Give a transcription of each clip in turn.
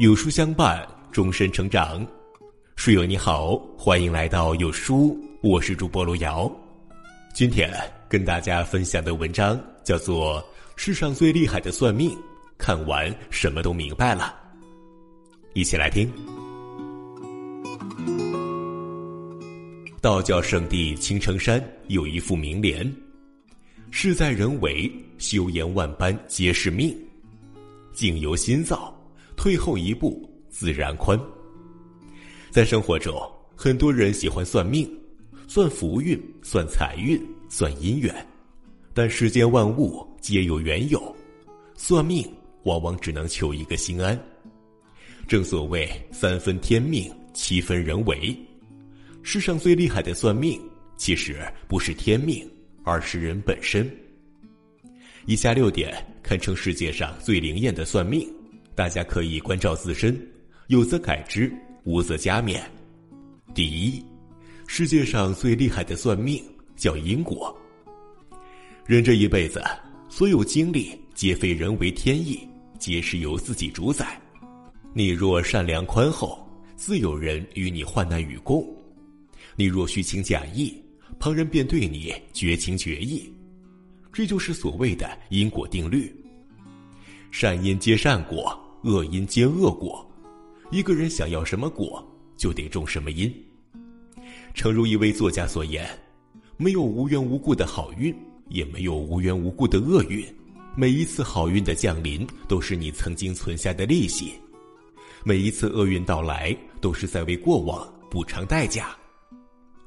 有书相伴，终身成长。书友你好，欢迎来到有书，我是主播路遥。今天跟大家分享的文章叫做《世上最厉害的算命》，看完什么都明白了。一起来听。道教圣地青城山有一副名联：“事在人为，修言万般皆是命；境由心造，退后一步自然宽。”在生活中，很多人喜欢算命，算福运，算财运，算姻缘，但世间万物皆有缘由，算命往往只能求一个心安。正所谓三分天命，七分人为。世上最厉害的算命，其实不是天命，而是人本身。以下六点堪称世界上最灵验的算命，大家可以关照自身，有则改之，无则加勉。第一，世界上最厉害的算命叫因果。人这一辈子，所有经历皆非人为天意，皆是由自己主宰。你若善良宽厚，自有人与你患难与共。你若虚情假意，旁人便对你绝情绝义，这就是所谓的因果定律。善因皆善果，恶因皆恶果。一个人想要什么果，就得种什么因。诚如一位作家所言：“没有无缘无故的好运，也没有无缘无故的厄运。每一次好运的降临，都是你曾经存下的利息；每一次厄运到来，都是在为过往补偿代价。”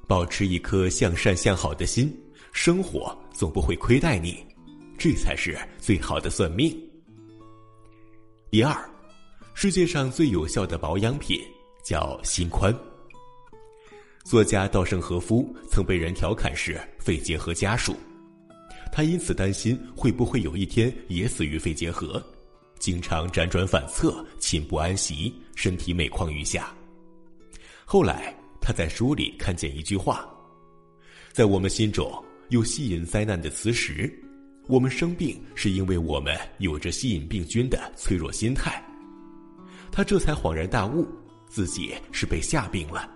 保持一颗向善向好的心，生活总不会亏待你，这才是最好的算命。第二，世界上最有效的保养品叫心宽。作家稻盛和夫曾被人调侃是肺结核家属，他因此担心会不会有一天也死于肺结核，经常辗转反侧，寝不安席，身体每况愈下。后来。他在书里看见一句话：“在我们心中有吸引灾难的磁石，我们生病是因为我们有着吸引病菌的脆弱心态。”他这才恍然大悟，自己是被吓病了。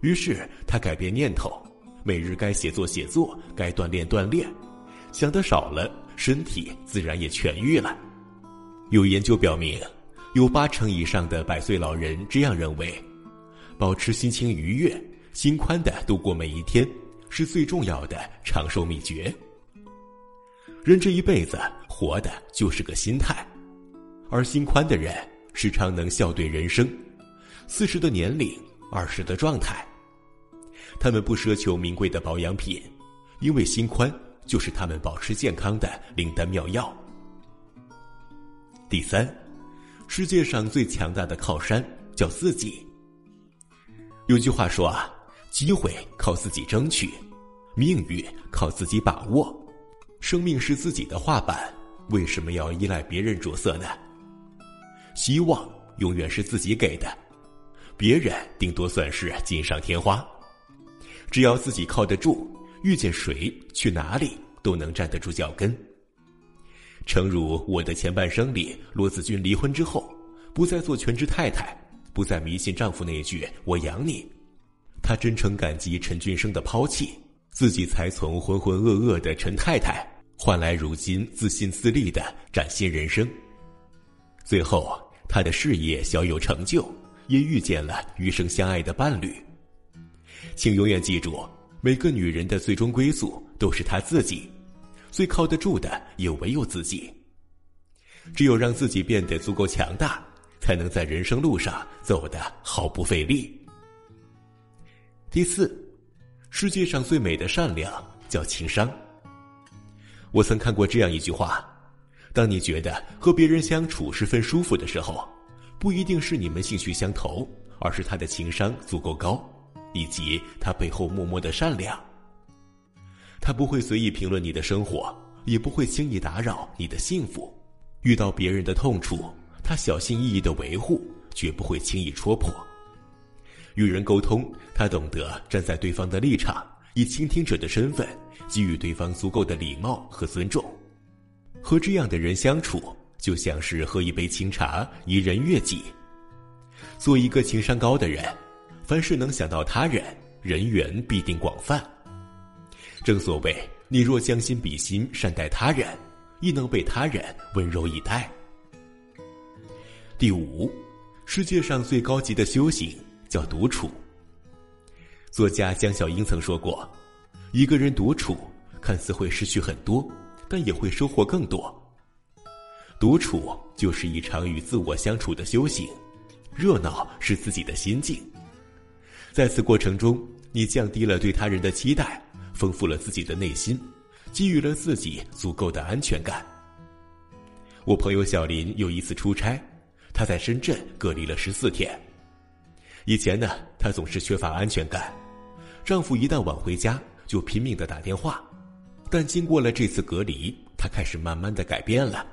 于是他改变念头，每日该写作写作，该锻炼锻炼，想的少了，身体自然也痊愈了。有研究表明，有八成以上的百岁老人这样认为。保持心情愉悦、心宽的度过每一天，是最重要的长寿秘诀。人这一辈子活的就是个心态，而心宽的人时常能笑对人生。四十的年龄，二十的状态，他们不奢求名贵的保养品，因为心宽就是他们保持健康的灵丹妙药。第三，世界上最强大的靠山叫自己。有句话说啊，机会靠自己争取，命运靠自己把握，生命是自己的画板，为什么要依赖别人着色呢？希望永远是自己给的，别人顶多算是锦上添花。只要自己靠得住，遇见谁去哪里都能站得住脚跟。诚如《我的前半生》里，罗子君离婚之后，不再做全职太太。不再迷信丈夫那句“我养你”，她真诚感激陈俊生的抛弃，自己才从浑浑噩噩的陈太太换来如今自信自立的崭新人生。最后，他的事业小有成就，也遇见了余生相爱的伴侣。请永远记住，每个女人的最终归宿都是她自己，最靠得住的也唯有自己。只有让自己变得足够强大。才能在人生路上走得毫不费力。第四，世界上最美的善良叫情商。我曾看过这样一句话：当你觉得和别人相处十分舒服的时候，不一定是你们兴趣相投，而是他的情商足够高，以及他背后默默的善良。他不会随意评论你的生活，也不会轻易打扰你的幸福。遇到别人的痛处。他小心翼翼的维护，绝不会轻易戳破。与人沟通，他懂得站在对方的立场，以倾听者的身份给予对方足够的礼貌和尊重。和这样的人相处，就像是喝一杯清茶，怡人悦己。做一个情商高的人，凡事能想到他人，人缘必定广泛。正所谓，你若将心比心，善待他人，亦能被他人温柔以待。第五，世界上最高级的修行叫独处。作家江小英曾说过：“一个人独处，看似会失去很多，但也会收获更多。”独处就是一场与自我相处的修行，热闹是自己的心境。在此过程中，你降低了对他人的期待，丰富了自己的内心，给予了自己足够的安全感。我朋友小林有一次出差。他在深圳隔离了十四天。以前呢，她总是缺乏安全感，丈夫一旦晚回家就拼命的打电话。但经过了这次隔离，她开始慢慢的改变了。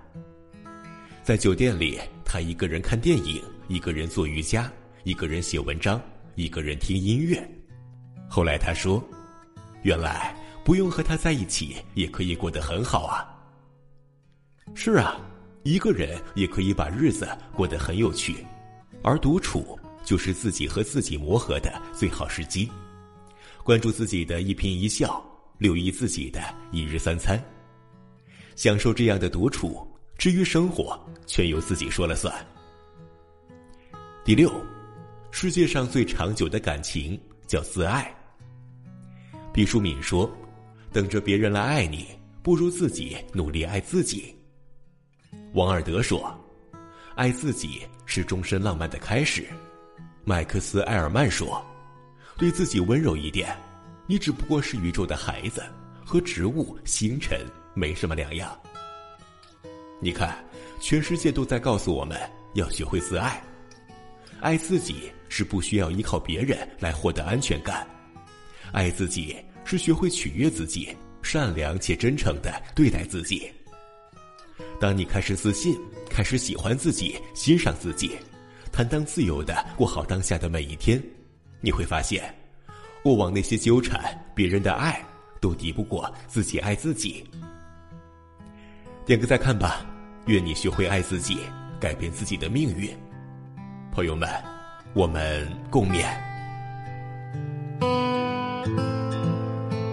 在酒店里，她一个人看电影，一个人做瑜伽，一个人写文章，一个人听音乐。后来她说：“原来不用和他在一起也可以过得很好啊。”是啊。一个人也可以把日子过得很有趣，而独处就是自己和自己磨合的最好时机。关注自己的一颦一笑，留意自己的一日三餐，享受这样的独处。至于生活，全由自己说了算。第六，世界上最长久的感情叫自爱。毕淑敏说：“等着别人来爱你，不如自己努力爱自己。”王尔德说：“爱自己是终身浪漫的开始。”麦克斯·埃尔曼说：“对自己温柔一点，你只不过是宇宙的孩子，和植物、星辰没什么两样。”你看，全世界都在告诉我们要学会自爱。爱自己是不需要依靠别人来获得安全感，爱自己是学会取悦自己，善良且真诚的对待自己。当你开始自信，开始喜欢自己，欣赏自己，坦荡自由的过好当下的每一天，你会发现，过往那些纠缠，别人的爱，都敌不过自己爱自己。点个再看吧，愿你学会爱自己，改变自己的命运。朋友们，我们共勉。